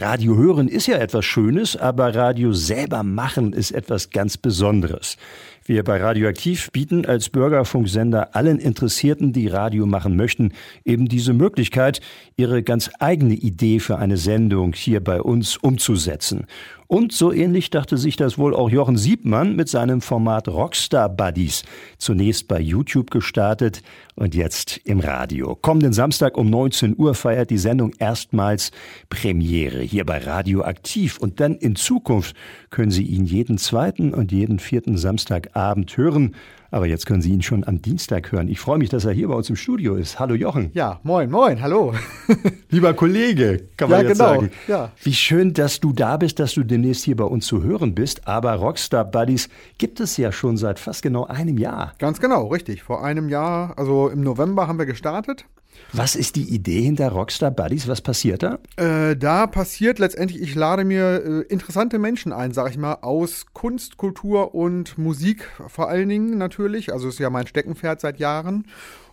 Radio hören ist ja etwas Schönes, aber Radio selber machen ist etwas ganz Besonderes. Wir bei Radioaktiv bieten als Bürgerfunksender allen Interessierten, die Radio machen möchten, eben diese Möglichkeit, ihre ganz eigene Idee für eine Sendung hier bei uns umzusetzen. Und so ähnlich dachte sich das wohl auch Jochen Siebmann mit seinem Format Rockstar Buddies. Zunächst bei YouTube gestartet und jetzt im Radio. Kommenden Samstag um 19 Uhr feiert die Sendung erstmals Premiere hier bei Radio Aktiv. Und dann in Zukunft können Sie ihn jeden zweiten und jeden vierten Samstagabend hören aber jetzt können Sie ihn schon am Dienstag hören. Ich freue mich, dass er hier bei uns im Studio ist. Hallo Jochen. Ja, moin, moin, hallo. Lieber Kollege, kann man ja, jetzt genau. sagen. Ja. Wie schön, dass du da bist, dass du demnächst hier bei uns zu hören bist. Aber Rockstar Buddies gibt es ja schon seit fast genau einem Jahr. Ganz genau, richtig. Vor einem Jahr, also im November haben wir gestartet. Was ist die Idee hinter Rockstar Buddies? Was passiert da? Äh, da passiert letztendlich, ich lade mir äh, interessante Menschen ein, sag ich mal, aus Kunst, Kultur und Musik vor allen Dingen natürlich. Also ist ja mein Steckenpferd seit Jahren.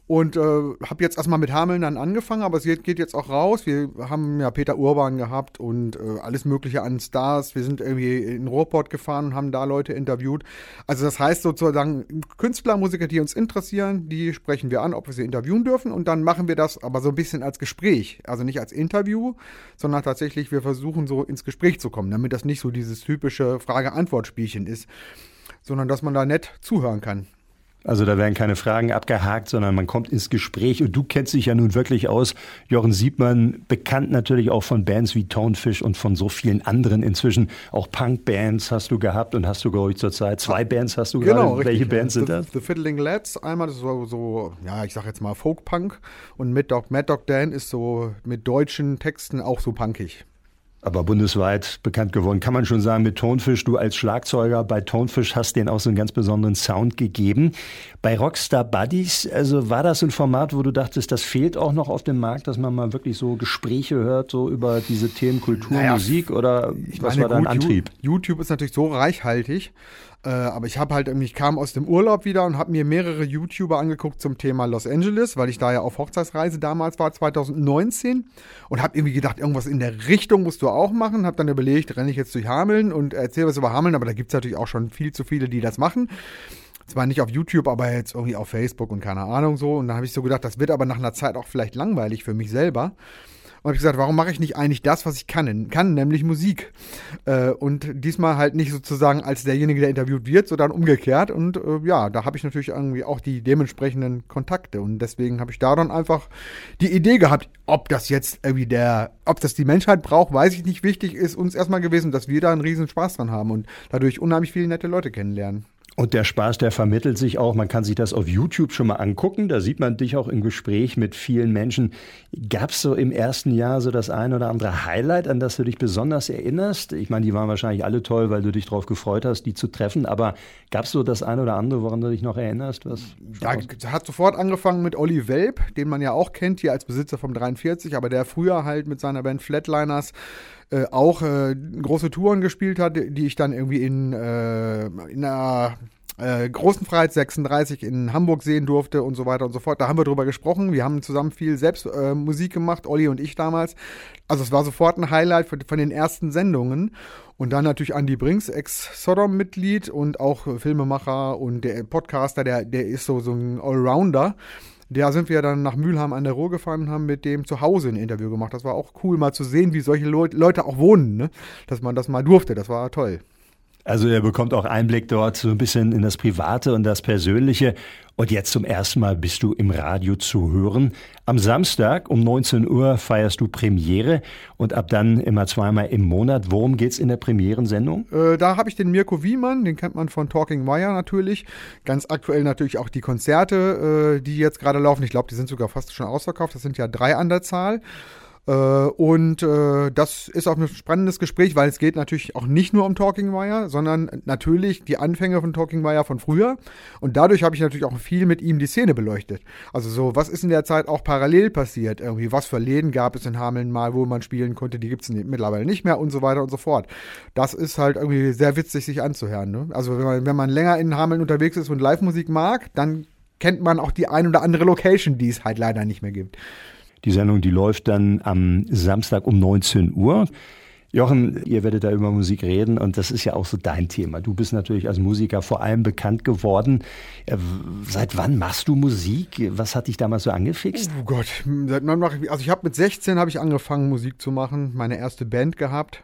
Und äh, habe jetzt erstmal mit Hameln dann angefangen, aber es geht jetzt auch raus. Wir haben ja Peter Urban gehabt und äh, alles Mögliche an Stars. Wir sind irgendwie in Ruhrport gefahren und haben da Leute interviewt. Also das heißt sozusagen, Künstler, Musiker, die uns interessieren, die sprechen wir an, ob wir sie interviewen dürfen. Und dann machen wir das aber so ein bisschen als Gespräch. Also nicht als Interview, sondern tatsächlich, wir versuchen so ins Gespräch zu kommen, damit das nicht so dieses typische Frage-Antwort-Spielchen ist, sondern dass man da nett zuhören kann. Also da werden keine Fragen abgehakt, sondern man kommt ins Gespräch. Und du kennst dich ja nun wirklich aus. Jochen Siebmann, bekannt natürlich auch von Bands wie Tonefish und von so vielen anderen inzwischen. Auch Punk-Bands hast du gehabt und hast du, glaube ich, zurzeit zwei Bands hast du genau, gerade. Welche Bands sind das? The Fiddling Lads, einmal das ist so, so ja, ich sag jetzt mal Folk-Punk. Und Mad Dog, Mad Dog Dan ist so mit deutschen Texten auch so punkig aber bundesweit bekannt geworden. Kann man schon sagen, mit Tonfisch, du als Schlagzeuger bei Tonfisch hast denen auch so einen ganz besonderen Sound gegeben. Bei Rockstar Buddies, also war das ein Format, wo du dachtest, das fehlt auch noch auf dem Markt, dass man mal wirklich so Gespräche hört, so über diese Themen Kultur, naja, Musik oder was meine, war dein Antrieb? YouTube ist natürlich so reichhaltig. Äh, aber ich habe halt, ich kam aus dem Urlaub wieder und habe mir mehrere YouTuber angeguckt zum Thema Los Angeles, weil ich da ja auf Hochzeitsreise damals war, 2019. Und habe irgendwie gedacht, irgendwas in der Richtung musst du auch machen. Habe dann überlegt, renne ich jetzt durch Hameln und erzähle was über Hameln, aber da gibt es natürlich auch schon viel zu viele, die das machen. Zwar nicht auf YouTube, aber jetzt irgendwie auf Facebook und keine Ahnung so. Und dann habe ich so gedacht, das wird aber nach einer Zeit auch vielleicht langweilig für mich selber. Und habe ich gesagt, warum mache ich nicht eigentlich das, was ich kann, kann nämlich Musik. Äh, und diesmal halt nicht sozusagen als derjenige, der interviewt wird, sondern umgekehrt. Und äh, ja, da habe ich natürlich irgendwie auch die dementsprechenden Kontakte. Und deswegen habe ich da dann einfach die Idee gehabt, ob das jetzt irgendwie der, ob das die Menschheit braucht, weiß ich nicht. Wichtig ist uns erstmal gewesen, dass wir da einen riesen Spaß dran haben und dadurch unheimlich viele nette Leute kennenlernen. Und der Spaß, der vermittelt sich auch. Man kann sich das auf YouTube schon mal angucken. Da sieht man dich auch im Gespräch mit vielen Menschen. Gab es so im ersten Jahr so das ein oder andere Highlight, an das du dich besonders erinnerst? Ich meine, die waren wahrscheinlich alle toll, weil du dich darauf gefreut hast, die zu treffen. Aber gab es so das ein oder andere, woran du dich noch erinnerst? Was ja, hat sofort angefangen mit Olli Welp, den man ja auch kennt hier als Besitzer vom 43, aber der früher halt mit seiner Band Flatliners äh, auch äh, große Touren gespielt hat, die ich dann irgendwie in, äh, in einer äh, großen Freiheit 36 in Hamburg sehen durfte und so weiter und so fort. Da haben wir drüber gesprochen. Wir haben zusammen viel selbst äh, Musik gemacht, Olli und ich damals. Also es war sofort ein Highlight von, von den ersten Sendungen. Und dann natürlich Andy Brinks, Ex-Sodom-Mitglied und auch Filmemacher und der Podcaster, der, der ist so, so ein Allrounder. Da sind wir dann nach Mülheim an der Ruhr gefahren und haben mit dem zu Hause ein Interview gemacht. Das war auch cool, mal zu sehen, wie solche Leute auch wohnen, ne? dass man das mal durfte. Das war toll. Also er bekommt auch Einblick dort so ein bisschen in das Private und das Persönliche. Und jetzt zum ersten Mal bist du im Radio zu hören. Am Samstag um 19 Uhr feierst du Premiere und ab dann immer zweimal im Monat. Worum geht's in der Premierensendung? Äh, da habe ich den Mirko Wiemann, den kennt man von Talking Wire natürlich. Ganz aktuell natürlich auch die Konzerte, äh, die jetzt gerade laufen. Ich glaube, die sind sogar fast schon ausverkauft. Das sind ja drei an der Zahl. Äh, und äh, das ist auch ein spannendes Gespräch, weil es geht natürlich auch nicht nur um Talking Wire, sondern natürlich die Anfänge von Talking Wire von früher. Und dadurch habe ich natürlich auch viel mit ihm die Szene beleuchtet. Also so, was ist in der Zeit auch parallel passiert? Irgendwie, was für Läden gab es in Hameln mal, wo man spielen konnte, die gibt es mittlerweile nicht mehr und so weiter und so fort. Das ist halt irgendwie sehr witzig, sich anzuhören. Ne? Also wenn man, wenn man länger in Hameln unterwegs ist und Live-Musik mag, dann kennt man auch die ein oder andere Location, die es halt leider nicht mehr gibt. Die Sendung, die läuft dann am Samstag um 19 Uhr. Jochen, ihr werdet da über Musik reden und das ist ja auch so dein Thema. Du bist natürlich als Musiker vor allem bekannt geworden. Äh, seit wann machst du Musik? Was hat dich damals so angefixt? Oh Gott, seit wann mache ich, also ich habe mit 16 habe ich angefangen Musik zu machen, meine erste Band gehabt.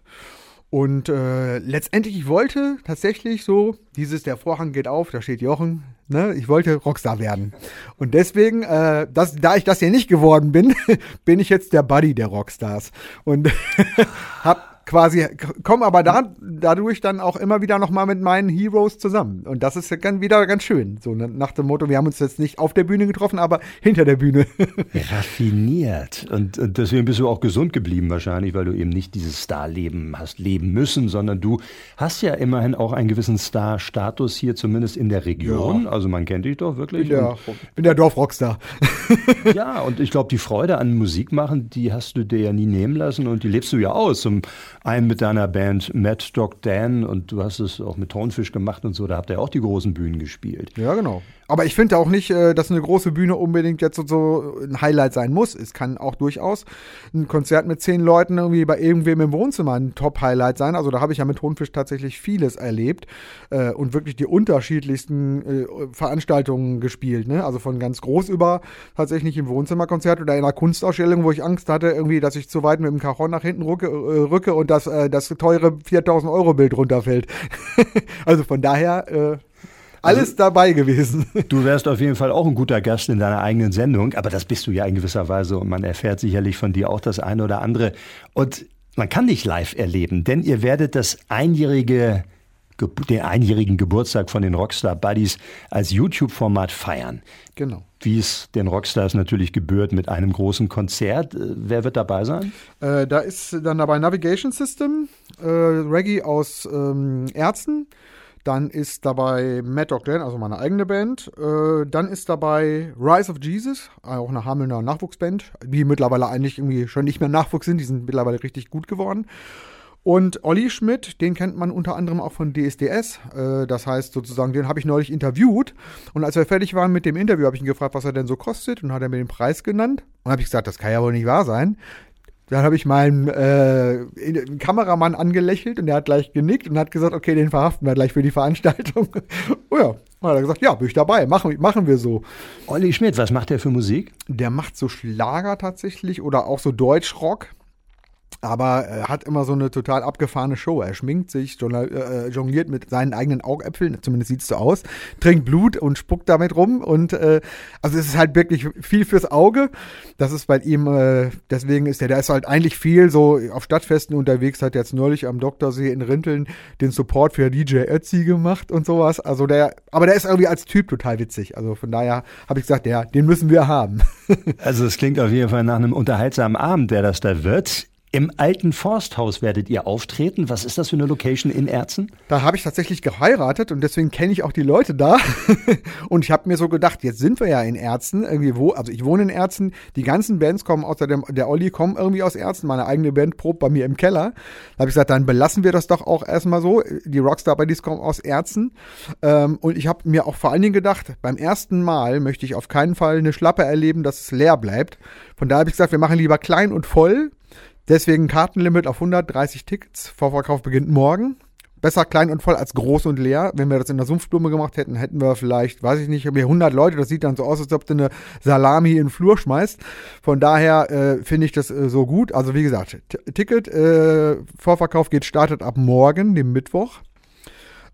Und äh, letztendlich, ich wollte tatsächlich so, dieses, der Vorhang geht auf, da steht Jochen, ne, ich wollte Rockstar werden. Und deswegen, äh, das, da ich das hier nicht geworden bin, bin ich jetzt der Buddy der Rockstars. Und hab quasi, komme aber da, dadurch dann auch immer wieder nochmal mit meinen Heroes zusammen. Und das ist ja dann wieder ganz schön. So ne, nach dem Motto, wir haben uns jetzt nicht auf der Bühne getroffen, aber hinter der Bühne. Raffiniert. Und, und deswegen bist du auch gesund geblieben wahrscheinlich, weil du eben nicht dieses Starleben hast leben müssen, sondern du hast ja immerhin auch einen gewissen Star-Status hier, zumindest in der Region. Ja. Also man kennt dich doch wirklich. Bin der, bin der Dorfrockstar. ja, und ich glaube, die Freude an Musik machen, die hast du dir ja nie nehmen lassen und die lebst du ja aus. Zum einen mit deiner Band Mad Dog Dan und du hast es auch mit Tonfisch gemacht und so, da habt ihr auch die großen Bühnen gespielt. Ja, genau. Aber ich finde auch nicht, äh, dass eine große Bühne unbedingt jetzt so ein Highlight sein muss. Es kann auch durchaus ein Konzert mit zehn Leuten irgendwie bei irgendwem im Wohnzimmer ein Top-Highlight sein. Also da habe ich ja mit Tonfisch tatsächlich vieles erlebt äh, und wirklich die unterschiedlichsten äh, Veranstaltungen gespielt. Ne? Also von ganz groß über tatsächlich im Wohnzimmerkonzert oder in einer Kunstausstellung, wo ich Angst hatte, irgendwie, dass ich zu weit mit dem Cajon nach hinten rücke, rücke und das, das teure 4000 Euro Bild runterfällt. also von daher alles also, dabei gewesen. Du wärst auf jeden Fall auch ein guter Gast in deiner eigenen Sendung, aber das bist du ja in gewisser Weise und man erfährt sicherlich von dir auch das eine oder andere. Und man kann dich live erleben, denn ihr werdet das einjährige den einjährigen Geburtstag von den Rockstar Buddies als YouTube-Format feiern. Genau. Wie es den Rockstars natürlich gebührt mit einem großen Konzert. Äh, wer wird dabei sein? Äh, da ist dann dabei Navigation System, äh, Reggae aus ähm, Ärzten, dann ist dabei Matt Dog Dan, also meine eigene Band. Äh, dann ist dabei Rise of Jesus, auch eine Hamelner Nachwuchsband, die mittlerweile eigentlich irgendwie schon nicht mehr Nachwuchs sind, die sind mittlerweile richtig gut geworden. Und Olli Schmidt, den kennt man unter anderem auch von DSDS. Äh, das heißt sozusagen, den habe ich neulich interviewt. Und als wir fertig waren mit dem Interview, habe ich ihn gefragt, was er denn so kostet. Und hat er mir den Preis genannt. Und habe ich gesagt, das kann ja wohl nicht wahr sein. Dann habe ich meinen äh, Kameramann angelächelt und der hat gleich genickt und hat gesagt, okay, den verhaften wir gleich für die Veranstaltung. oh ja, und hat er gesagt, ja, bin ich dabei, machen, machen wir so. Olli Schmidt, was macht der für Musik? Der macht so Schlager tatsächlich oder auch so Deutschrock aber er hat immer so eine total abgefahrene Show. Er schminkt sich, äh, jongliert mit seinen eigenen Augäpfeln, zumindest sieht es so aus, trinkt Blut und spuckt damit rum. Und äh, also es ist halt wirklich viel fürs Auge. Das ist bei ihm, äh, deswegen ist er, der ist halt eigentlich viel so auf Stadtfesten unterwegs, hat jetzt neulich am Doktorsee in Rinteln den Support für DJ Ötzi gemacht und sowas. Also der, aber der ist irgendwie als Typ total witzig. Also von daher habe ich gesagt, ja, den müssen wir haben. also es klingt auf jeden Fall nach einem unterhaltsamen Abend, der das da wird. Im alten Forsthaus werdet ihr auftreten. Was ist das für eine Location in Erzen? Da habe ich tatsächlich geheiratet und deswegen kenne ich auch die Leute da. und ich habe mir so gedacht, jetzt sind wir ja in Erzen, irgendwie wo, also ich wohne in Erzen, die ganzen Bands kommen außer dem, der Olli kommen irgendwie aus Erzen, meine eigene Band probt bei mir im Keller. Da habe ich gesagt, dann belassen wir das doch auch erstmal so. Die Rockstar Buddies kommen aus Erzen. Ähm, und ich habe mir auch vor allen Dingen gedacht, beim ersten Mal möchte ich auf keinen Fall eine Schlappe erleben, dass es leer bleibt. Von daher habe ich gesagt, wir machen lieber klein und voll Deswegen Kartenlimit auf 130 Tickets. Vorverkauf beginnt morgen. Besser klein und voll als groß und leer. Wenn wir das in der Sumpfblume gemacht hätten, hätten wir vielleicht, weiß ich nicht, 100 Leute. Das sieht dann so aus, als ob du eine Salami in den Flur schmeißt. Von daher äh, finde ich das äh, so gut. Also wie gesagt, Ticket, äh, Vorverkauf geht, startet ab morgen, dem Mittwoch.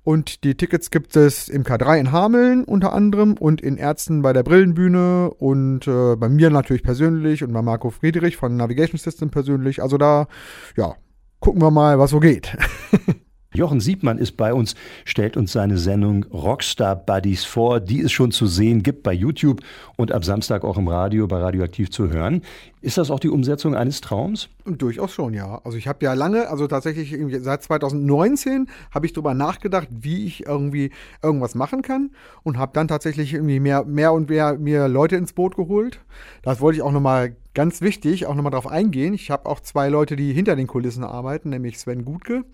Und die Tickets gibt es im K3 in Hameln unter anderem und in Ärzten bei der Brillenbühne und äh, bei mir natürlich persönlich und bei Marco Friedrich von Navigation System persönlich. Also da, ja, gucken wir mal, was so geht. Jochen Siebmann ist bei uns, stellt uns seine Sendung Rockstar Buddies vor, die es schon zu sehen gibt bei YouTube und ab Samstag auch im Radio bei Radioaktiv zu hören. Ist das auch die Umsetzung eines Traums? Durchaus schon, ja. Also ich habe ja lange, also tatsächlich seit 2019 habe ich darüber nachgedacht, wie ich irgendwie irgendwas machen kann und habe dann tatsächlich irgendwie mehr, mehr und mehr mir Leute ins Boot geholt. Das wollte ich auch nochmal ganz wichtig, auch nochmal drauf eingehen. Ich habe auch zwei Leute, die hinter den Kulissen arbeiten, nämlich Sven Gutke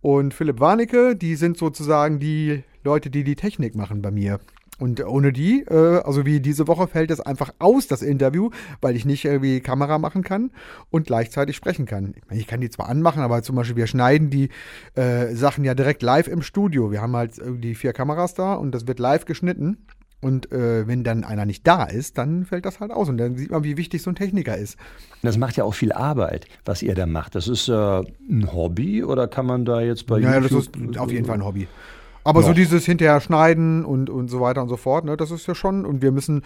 und Philipp Warnecke, die sind sozusagen die Leute, die die Technik machen bei mir. Und ohne die, äh, also wie diese Woche, fällt es einfach aus, das Interview, weil ich nicht irgendwie Kamera machen kann und gleichzeitig sprechen kann. Ich, meine, ich kann die zwar anmachen, aber zum Beispiel wir schneiden die äh, Sachen ja direkt live im Studio. Wir haben halt die vier Kameras da und das wird live geschnitten. Und äh, wenn dann einer nicht da ist, dann fällt das halt aus. Und dann sieht man, wie wichtig so ein Techniker ist. Das macht ja auch viel Arbeit, was ihr da macht. Das ist äh, ein Hobby oder kann man da jetzt bei ja, YouTube... Ja, das ist auf jeden Fall ein Hobby. Aber noch. so dieses hinterher schneiden und, und so weiter und so fort, ne, das ist ja schon, und wir müssen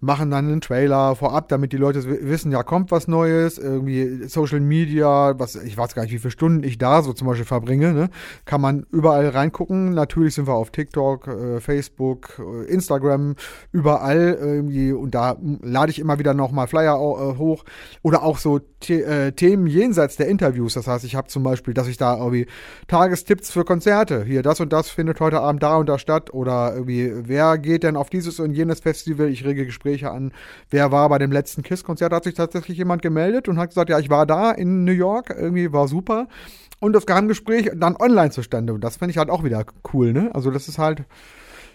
machen dann einen Trailer vorab, damit die Leute wissen, ja, kommt was Neues, irgendwie Social Media, was, ich weiß gar nicht, wie viele Stunden ich da so zum Beispiel verbringe, ne? Kann man überall reingucken. Natürlich sind wir auf TikTok, äh, Facebook, äh, Instagram, überall irgendwie und da lade ich immer wieder nochmal Flyer äh, hoch oder auch so The äh, Themen jenseits der Interviews. Das heißt, ich habe zum Beispiel, dass ich da irgendwie Tagestipps für Konzerte, hier das und das findet heute Abend da und da statt oder irgendwie, wer geht denn auf dieses und jenes Festival? Ich rege Gespräche Gespräche an, wer war bei dem letzten KISS-Konzert, hat sich tatsächlich jemand gemeldet und hat gesagt, ja, ich war da in New York, irgendwie war super. Und das Geheimgespräch dann online zustande. Und das finde ich halt auch wieder cool, ne? Also das ist halt,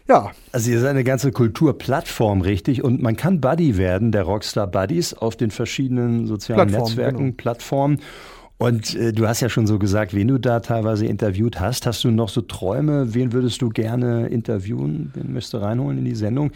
ja. Also ihr seid eine ganze Kulturplattform, richtig? Und man kann Buddy werden, der Rockstar Buddies, auf den verschiedenen sozialen Plattform, Netzwerken, genau. Plattformen. Und äh, du hast ja schon so gesagt, wen du da teilweise interviewt hast. Hast du noch so Träume? Wen würdest du gerne interviewen? Wen müsstest du reinholen in die Sendung?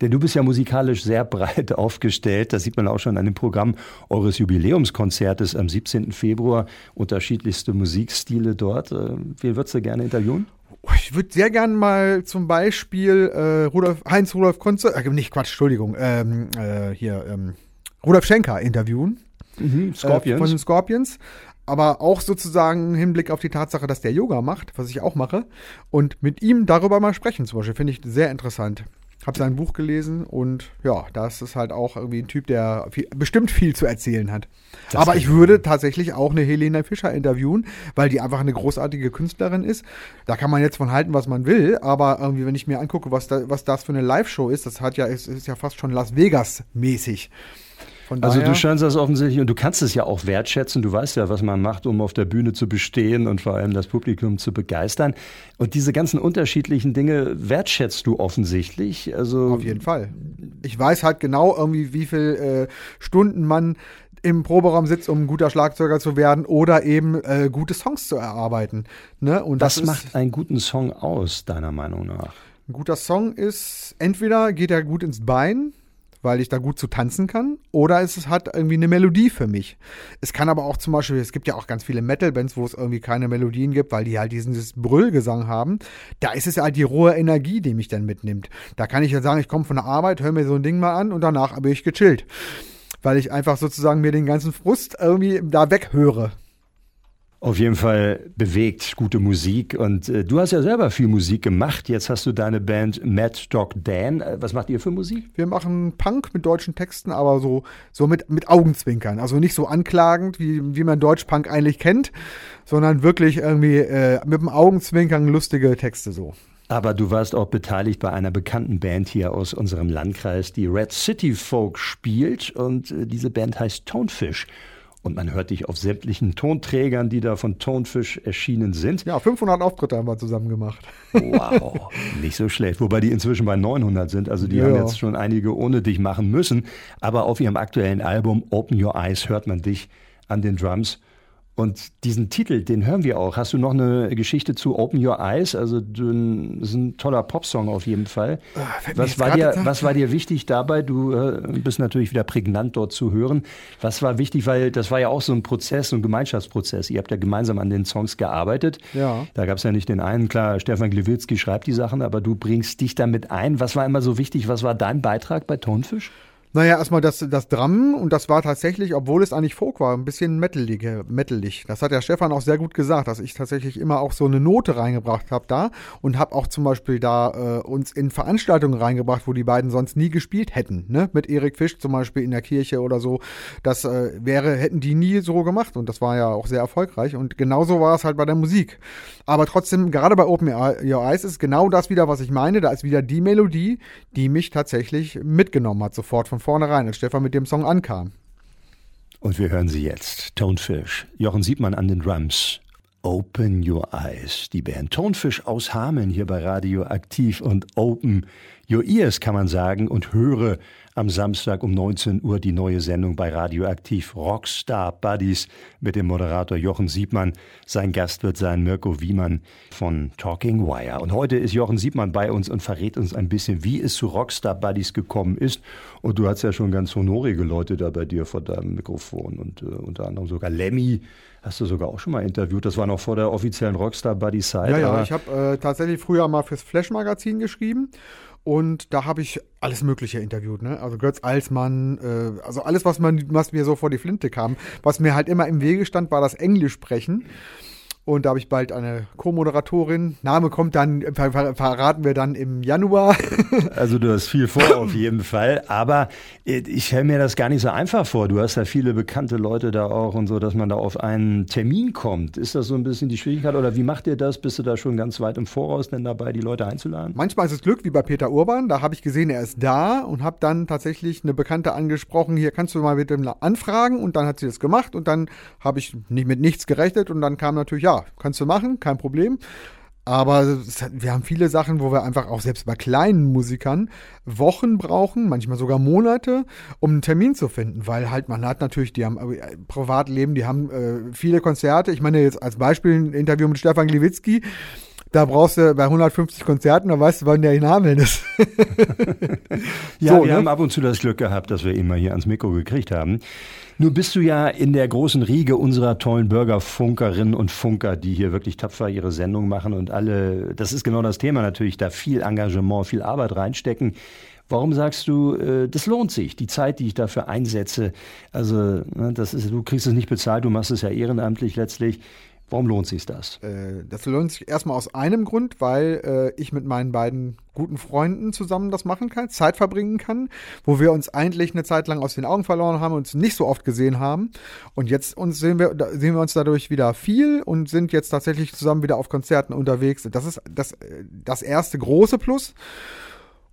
Denn du bist ja musikalisch sehr breit aufgestellt. Das sieht man auch schon an dem Programm eures Jubiläumskonzertes am 17. Februar. Unterschiedlichste Musikstile dort. Äh, wen würdest du gerne interviewen? Ich würde sehr gerne mal zum Beispiel äh, Rudolf, Heinz Rudolf Konze, äh, nicht Quatsch, Entschuldigung, ähm, äh, hier, ähm, Rudolf Schenker interviewen. Mhm, Scorpions. von den Scorpions aber auch sozusagen im Hinblick auf die Tatsache, dass der Yoga macht, was ich auch mache, und mit ihm darüber mal sprechen zum Beispiel, finde ich sehr interessant. Hab sein Buch gelesen und ja, das ist halt auch irgendwie ein Typ, der viel, bestimmt viel zu erzählen hat. Das Aber ich würde tatsächlich auch eine Helena Fischer interviewen, weil die einfach eine großartige Künstlerin ist. Da kann man jetzt von halten, was man will, aber irgendwie, wenn ich mir angucke, was, da, was das für eine Live-Show ist, das hat ja, ist, ist ja fast schon Las Vegas-mäßig. Von also du scheinst das offensichtlich und du kannst es ja auch wertschätzen. Du weißt ja, was man macht, um auf der Bühne zu bestehen und vor allem das Publikum zu begeistern. Und diese ganzen unterschiedlichen Dinge wertschätzt du offensichtlich. Also auf jeden Fall. Ich weiß halt genau irgendwie, wie viel äh, Stunden man im Proberaum sitzt, um ein guter Schlagzeuger zu werden oder eben äh, gute Songs zu erarbeiten. Ne? Und Was macht einen guten Song aus, deiner Meinung nach? Ein guter Song ist, entweder geht er gut ins Bein, weil ich da gut zu tanzen kann, oder es hat irgendwie eine Melodie für mich. Es kann aber auch zum Beispiel, es gibt ja auch ganz viele Metal-Bands, wo es irgendwie keine Melodien gibt, weil die halt diesen Brüllgesang haben. Da ist es halt die rohe Energie, die mich dann mitnimmt. Da kann ich ja sagen, ich komme von der Arbeit, höre mir so ein Ding mal an und danach bin ich gechillt. Weil ich einfach sozusagen mir den ganzen Frust irgendwie da weghöre. Auf jeden Fall bewegt, gute Musik. Und äh, du hast ja selber viel Musik gemacht. Jetzt hast du deine Band Mad Dog Dan. Äh, was macht ihr für Musik? Wir machen Punk mit deutschen Texten, aber so, so mit, mit Augenzwinkern. Also nicht so anklagend, wie, wie man Deutschpunk eigentlich kennt, sondern wirklich irgendwie äh, mit dem Augenzwinkern lustige Texte so. Aber du warst auch beteiligt bei einer bekannten Band hier aus unserem Landkreis, die Red City Folk spielt. Und äh, diese Band heißt Tonefish. Und man hört dich auf sämtlichen Tonträgern, die da von Tonfisch erschienen sind. Ja, 500 Auftritte haben wir zusammen gemacht. Wow, nicht so schlecht. Wobei die inzwischen bei 900 sind. Also die ja. haben jetzt schon einige ohne dich machen müssen. Aber auf ihrem aktuellen Album Open Your Eyes hört man dich an den Drums. Und diesen Titel, den hören wir auch. Hast du noch eine Geschichte zu Open Your Eyes? Also, das ist ein toller Popsong auf jeden Fall. Ah, was war, dir, was war dir wichtig dabei? Du äh, bist natürlich wieder prägnant dort zu hören. Was war wichtig, weil das war ja auch so ein Prozess, so ein Gemeinschaftsprozess. Ihr habt ja gemeinsam an den Songs gearbeitet. Ja. Da gab es ja nicht den einen. Klar, Stefan Glewilski schreibt die Sachen, aber du bringst dich damit ein. Was war immer so wichtig? Was war dein Beitrag bei Tonfisch? Naja, erstmal das, das Drum und das war tatsächlich, obwohl es eigentlich Folk war, ein bisschen metalig. metalig. Das hat der Stefan auch sehr gut gesagt, dass ich tatsächlich immer auch so eine Note reingebracht habe da und habe auch zum Beispiel da äh, uns in Veranstaltungen reingebracht, wo die beiden sonst nie gespielt hätten. Ne? Mit Erik Fisch zum Beispiel in der Kirche oder so. Das äh, wäre, hätten die nie so gemacht und das war ja auch sehr erfolgreich und genauso war es halt bei der Musik. Aber trotzdem, gerade bei Open Your Eyes ist genau das wieder, was ich meine. Da ist wieder die Melodie, die mich tatsächlich mitgenommen hat, sofort von vornherein, als Stefan mit dem Song ankam. Und wir hören sie jetzt. Tonefish. Jochen Siebmann an den Drums. Open Your Eyes. Die Band Tonfisch aus Hameln hier bei Radio Aktiv und Open Your Ears kann man sagen und höre am Samstag um 19 Uhr die neue Sendung bei Radioaktiv Rockstar Buddies mit dem Moderator Jochen Siebmann. Sein Gast wird sein Mirko Wiemann von Talking Wire. Und heute ist Jochen Siebmann bei uns und verrät uns ein bisschen, wie es zu Rockstar Buddies gekommen ist. Und du hast ja schon ganz honorige Leute da bei dir vor deinem Mikrofon und äh, unter anderem sogar Lemmy hast du sogar auch schon mal interviewt. Das war noch vor der offiziellen Rockstar Buddies Zeit. Ja, ja, ich habe äh, tatsächlich früher mal fürs Flash Magazin geschrieben und da habe ich alles Mögliche interviewt, ne? Also Götz Alsmann, äh, also alles, was, man, was mir so vor die Flinte kam. Was mir halt immer im Wege stand, war das Englisch sprechen. Und da habe ich bald eine Co-Moderatorin. Name kommt dann, ver verraten wir dann im Januar. Also du hast viel vor auf jeden Fall. Aber äh, ich stelle mir das gar nicht so einfach vor. Du hast ja viele bekannte Leute da auch und so, dass man da auf einen Termin kommt. Ist das so ein bisschen die Schwierigkeit oder wie macht ihr das? Bist du da schon ganz weit im Voraus denn dabei, die Leute einzuladen? Manchmal ist es Glück, wie bei Peter Urban. Da habe ich gesehen, er ist da und habe dann tatsächlich eine Bekannte angesprochen. Hier kannst du mal mit dem anfragen und dann hat sie das gemacht und dann habe ich nicht mit nichts gerechnet und dann kam natürlich, ja, kannst du machen, kein Problem. Aber wir haben viele Sachen, wo wir einfach auch selbst bei kleinen Musikern Wochen brauchen, manchmal sogar Monate, um einen Termin zu finden, weil halt man hat natürlich, die haben äh, Privatleben, die haben äh, viele Konzerte. Ich meine jetzt als Beispiel ein Interview mit Stefan Gliwitzki. Da brauchst du bei 150 Konzerten, da weißt du, wann der Namen ist. ja, so, wir ne? haben ab und zu das Glück gehabt, dass wir mal hier ans Mikro gekriegt haben. Nun bist du ja in der großen Riege unserer tollen Bürgerfunkerinnen und Funker, die hier wirklich tapfer ihre Sendung machen und alle, das ist genau das Thema natürlich, da viel Engagement, viel Arbeit reinstecken. Warum sagst du, äh, das lohnt sich, die Zeit, die ich dafür einsetze? Also, ne, das ist, du kriegst es nicht bezahlt, du machst es ja ehrenamtlich letztlich. Warum lohnt sich das? Äh, das lohnt sich erstmal aus einem Grund, weil äh, ich mit meinen beiden guten Freunden zusammen das machen kann, Zeit verbringen kann, wo wir uns eigentlich eine Zeit lang aus den Augen verloren haben und uns nicht so oft gesehen haben. Und jetzt uns sehen wir, sehen wir uns dadurch wieder viel und sind jetzt tatsächlich zusammen wieder auf Konzerten unterwegs. Das ist das, äh, das erste große Plus.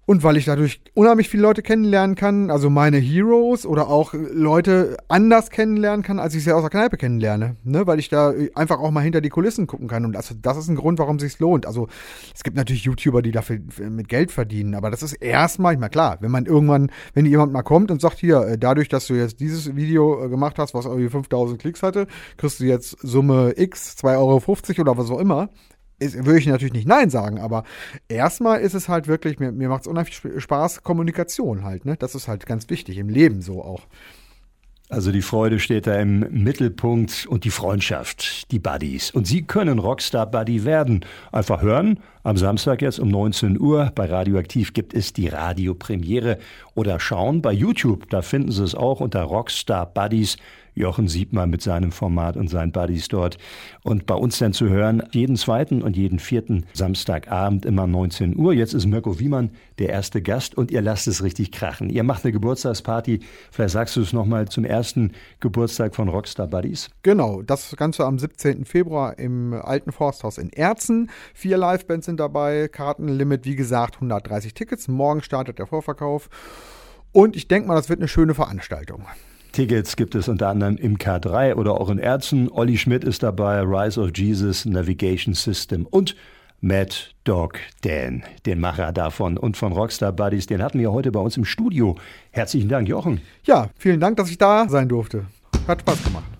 Und weil ich dadurch unheimlich viele Leute kennenlernen kann, also meine Heroes oder auch Leute anders kennenlernen kann, als ich sie aus der Kneipe kennenlerne. Ne? Weil ich da einfach auch mal hinter die Kulissen gucken kann. Und das, das ist ein Grund, warum es sich lohnt. Also es gibt natürlich YouTuber, die dafür mit Geld verdienen, aber das ist erstmal, ich meine, klar, wenn man irgendwann, wenn jemand mal kommt und sagt, hier, äh, dadurch, dass du jetzt dieses Video äh, gemacht hast, was irgendwie 5000 Klicks hatte, kriegst du jetzt Summe X, 2,50 Euro oder was auch immer, ist, würde ich natürlich nicht Nein sagen, aber erstmal ist es halt wirklich, mir, mir macht es unheimlich Spaß, Kommunikation halt, ne? Das ist halt ganz wichtig, im Leben so auch. Also die Freude steht da im Mittelpunkt und die Freundschaft, die Buddies. Und Sie können Rockstar Buddy werden. Einfach hören. Am Samstag jetzt um 19 Uhr bei Radioaktiv gibt es die Radiopremiere. Oder schauen bei YouTube, da finden Sie es auch unter Rockstar Buddies. Jochen Siebmann mit seinem Format und seinen Buddies dort. Und bei uns dann zu hören, jeden zweiten und jeden vierten Samstagabend immer 19 Uhr. Jetzt ist Mirko Wiemann der erste Gast und ihr lasst es richtig krachen. Ihr macht eine Geburtstagsparty. Vielleicht sagst du es nochmal zum ersten Geburtstag von Rockstar Buddies. Genau, das Ganze am 17. Februar im Alten Forsthaus in Erzen. Vier Livebands sind dabei. Kartenlimit, wie gesagt, 130 Tickets. Morgen startet der Vorverkauf. Und ich denke mal, das wird eine schöne Veranstaltung. Tickets gibt es unter anderem im K3 oder auch in Erzen. Olli Schmidt ist dabei, Rise of Jesus, Navigation System und Mad Dog Dan, den Macher davon und von Rockstar Buddies. Den hatten wir heute bei uns im Studio. Herzlichen Dank, Jochen. Ja, vielen Dank, dass ich da sein durfte. Hat Spaß gemacht.